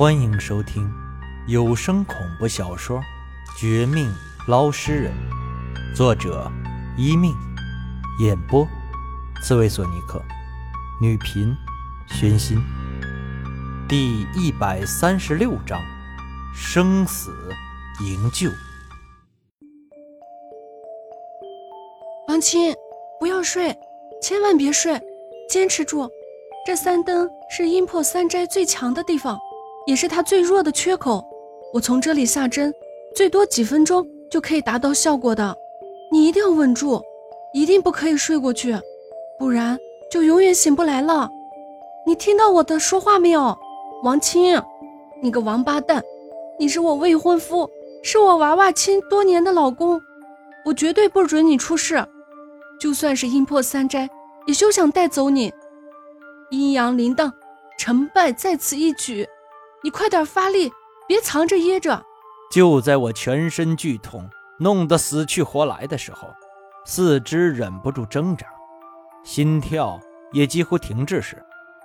欢迎收听有声恐怖小说《绝命捞尸人》，作者一命，演播刺猬索尼克，女频宣心，第一百三十六章：生死营救。王亲，不要睡，千万别睡，坚持住。这三灯是阴魄三斋最强的地方，也是他最弱的缺口。我从这里下针，最多几分钟就可以达到效果的。你一定要稳住，一定不可以睡过去，不然就永远醒不来了。你听到我的说话没有，王青？你个王八蛋！你是我未婚夫，是我娃娃亲多年的老公，我绝对不准你出事。就算是阴魄三斋，也休想带走你。阴阳铃铛，成败在此一举。你快点发力，别藏着掖着。就在我全身剧痛，弄得死去活来的时候，四肢忍不住挣扎，心跳也几乎停滞时，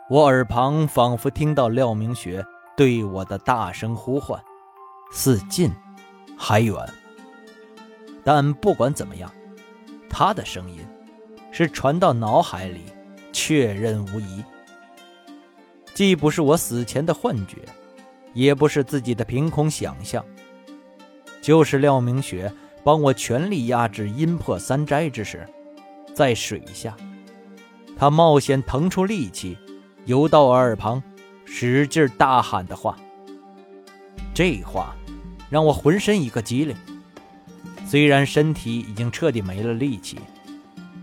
我耳旁仿佛听到廖明学对我的大声呼唤，似近还远。但不管怎么样，他的声音是传到脑海里，确认无疑。既不是我死前的幻觉，也不是自己的凭空想象，就是廖明雪帮我全力压制阴魄三斋之时，在水下，他冒险腾出力气，游到我耳旁，使劲大喊的话。这话让我浑身一个激灵，虽然身体已经彻底没了力气，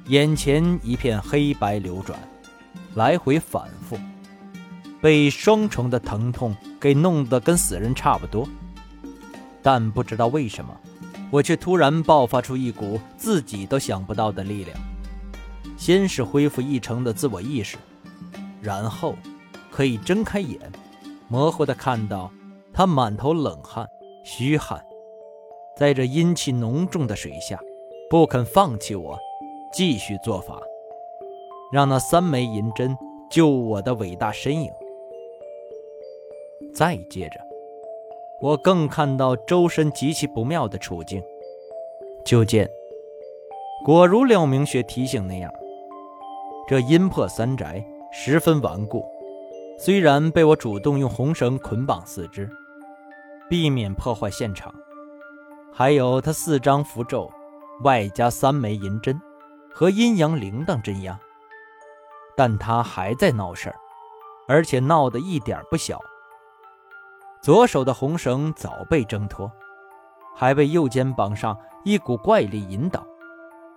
眼前一片黑白流转，来回反复。被双重的疼痛给弄得跟死人差不多，但不知道为什么，我却突然爆发出一股自己都想不到的力量。先是恢复一成的自我意识，然后可以睁开眼，模糊的看到他满头冷汗、虚汗，在这阴气浓重的水下，不肯放弃我，继续做法，让那三枚银针救我的伟大身影。再接着，我更看到周身极其不妙的处境。就见，果如廖明学提醒那样，这阴魄三宅十分顽固。虽然被我主动用红绳捆绑四肢，避免破坏现场，还有他四张符咒，外加三枚银针。和阴阳铃铛镇压，但他还在闹事儿，而且闹得一点不小。左手的红绳早被挣脱，还被右肩膀上一股怪力引导，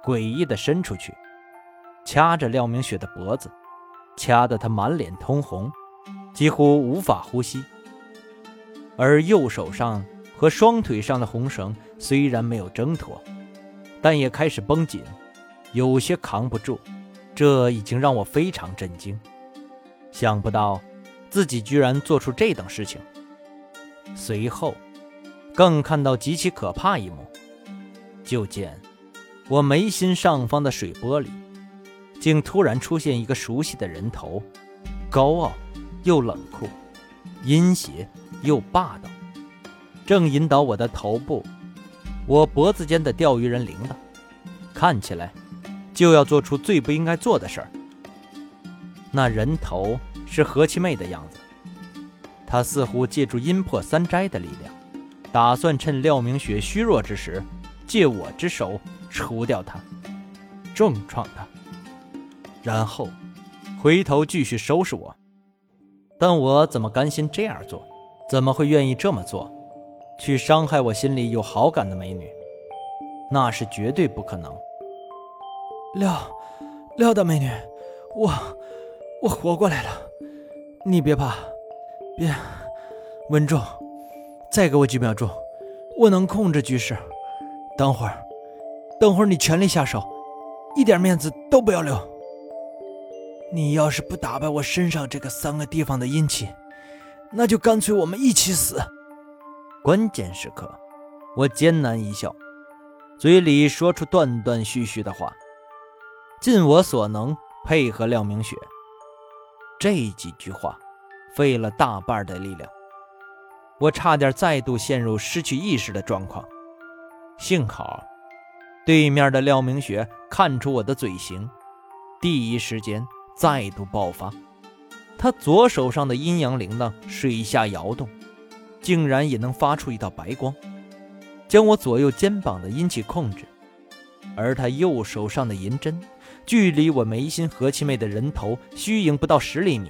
诡异的伸出去，掐着廖明雪的脖子，掐得她满脸通红，几乎无法呼吸。而右手上和双腿上的红绳虽然没有挣脱，但也开始绷紧，有些扛不住。这已经让我非常震惊，想不到自己居然做出这等事情。随后，更看到极其可怕一幕，就见我眉心上方的水波里，竟突然出现一个熟悉的人头，高傲又冷酷，阴邪又霸道，正引导我的头部，我脖子间的钓鱼人铃铛，看起来就要做出最不应该做的事儿。那人头是何七妹的样子。他似乎借助阴魄三斋的力量，打算趁廖明雪虚弱之时，借我之手除掉他，重创他，然后回头继续收拾我。但我怎么甘心这样做？怎么会愿意这么做，去伤害我心里有好感的美女？那是绝对不可能。廖，廖大美女，我，我活过来了，你别怕。别，稳住！再给我几秒钟，我能控制局势。等会儿，等会儿你全力下手，一点面子都不要留。你要是不打败我身上这个三个地方的阴气，那就干脆我们一起死。关键时刻，我艰难一笑，嘴里说出断断续续的话，尽我所能配合廖明雪。这几句话。费了大半的力量，我差点再度陷入失去意识的状况。幸好，对面的廖明雪看出我的嘴型，第一时间再度爆发。他左手上的阴阳铃铛水下摇动，竟然也能发出一道白光，将我左右肩膀的阴气控制。而他右手上的银针，距离我眉心何七妹的人头虚影不到十厘米，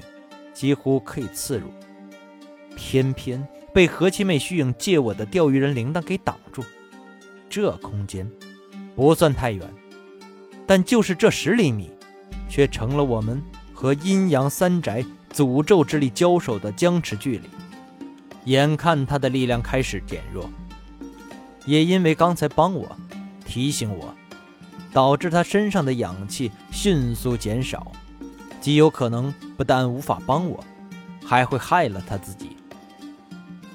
几乎可以刺入。偏偏被何七妹虚影借我的钓鱼人铃铛给挡住。这空间不算太远，但就是这十厘米，却成了我们和阴阳三宅诅咒之力交手的僵持距离。眼看他的力量开始减弱，也因为刚才帮我提醒我。导致他身上的氧气迅速减少，极有可能不但无法帮我，还会害了他自己。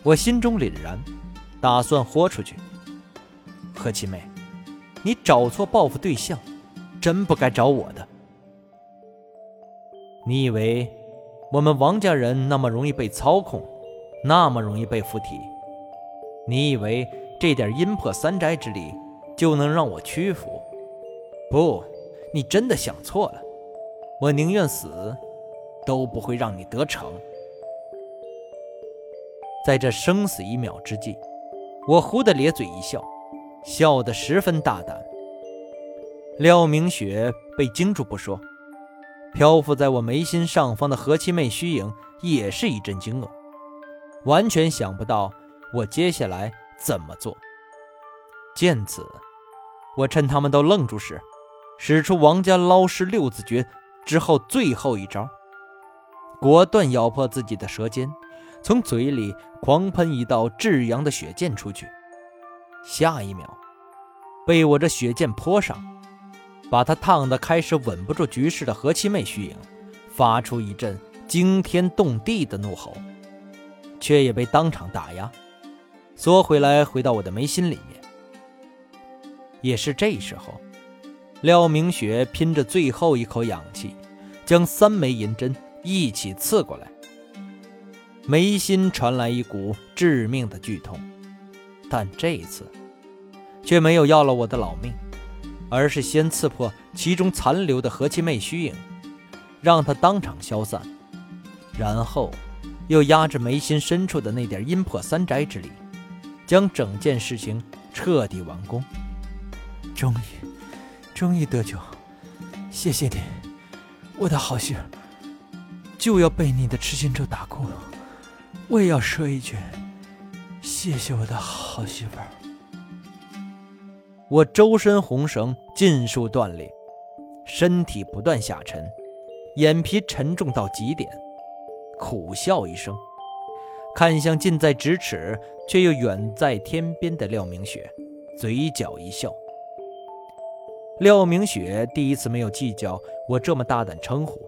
我心中凛然，打算豁出去。何七妹，你找错报复对象，真不该找我的。你以为我们王家人那么容易被操控，那么容易被附体？你以为这点阴魄三宅之力就能让我屈服？不，你真的想错了。我宁愿死，都不会让你得逞。在这生死一秒之际，我忽地咧嘴一笑，笑得十分大胆。廖明雪被惊住不说，漂浮在我眉心上方的何七妹虚影也是一阵惊愕，完全想不到我接下来怎么做。见此，我趁他们都愣住时。使出王家捞尸六字诀之后，最后一招，果断咬破自己的舌尖，从嘴里狂喷一道炙阳的血剑出去。下一秒，被我这血剑泼上，把他烫得开始稳不住局势的何七妹虚影，发出一阵惊天动地的怒吼，却也被当场打压，缩回来，回到我的眉心里面。也是这时候。廖明雪拼着最后一口氧气，将三枚银针一起刺过来。眉心传来一股致命的剧痛，但这一次却没有要了我的老命，而是先刺破其中残留的何七妹虚影，让她当场消散，然后又压制眉心深处的那点阴魄三宅之力，将整件事情彻底完工。终于。终于得救，谢谢你，我的好媳妇。就要被你的痴心咒打哭了，我也要说一句，谢谢我的好媳妇。我周身红绳尽数断裂，身体不断下沉，眼皮沉重到极点，苦笑一声，看向近在咫尺却又远在天边的廖明雪，嘴角一笑。廖明雪第一次没有计较我这么大胆称呼，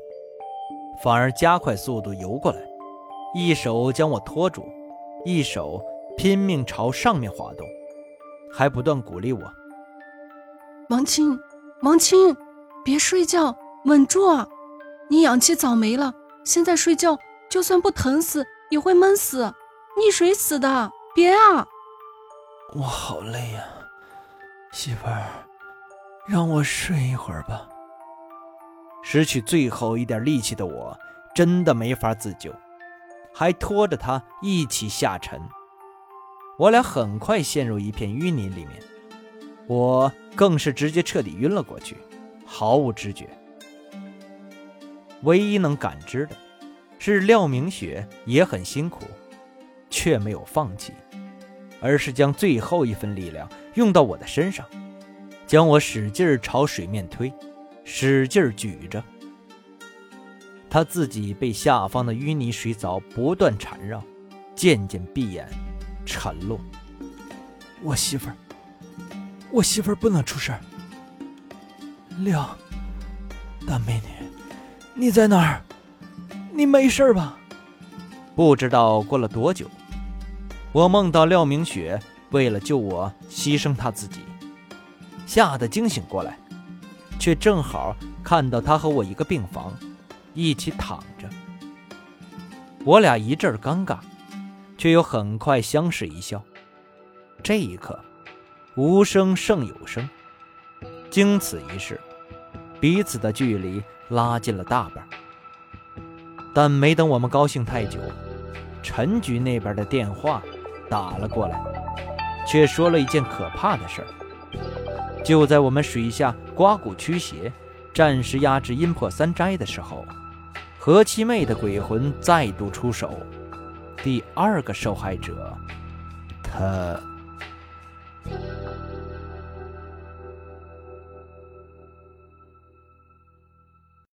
反而加快速度游过来，一手将我拖住，一手拼命朝上面滑动，还不断鼓励我：“王青，王青，别睡觉，稳住啊！你氧气早没了，现在睡觉就算不疼死也会闷死，溺水死的！别啊！”我好累呀，媳妇儿。让我睡一会儿吧。失去最后一点力气的我，真的没法自救，还拖着他一起下沉。我俩很快陷入一片淤泥里面，我更是直接彻底晕了过去，毫无知觉。唯一能感知的，是廖明雪也很辛苦，却没有放弃，而是将最后一份力量用到我的身上。将我使劲朝水面推，使劲举着。他自己被下方的淤泥水藻不断缠绕，渐渐闭眼沉落。我媳妇儿，我媳妇儿不能出事儿。廖，大美女，你在哪儿？你没事吧？不知道过了多久，我梦到廖明雪为了救我牺牲她自己。吓得惊醒过来，却正好看到他和我一个病房，一起躺着。我俩一阵尴尬，却又很快相视一笑。这一刻，无声胜有声。经此一事，彼此的距离拉近了大半。但没等我们高兴太久，陈局那边的电话打了过来，却说了一件可怕的事儿。就在我们水下刮骨驱邪，暂时压制阴魄三灾的时候，何七妹的鬼魂再度出手。第二个受害者，他。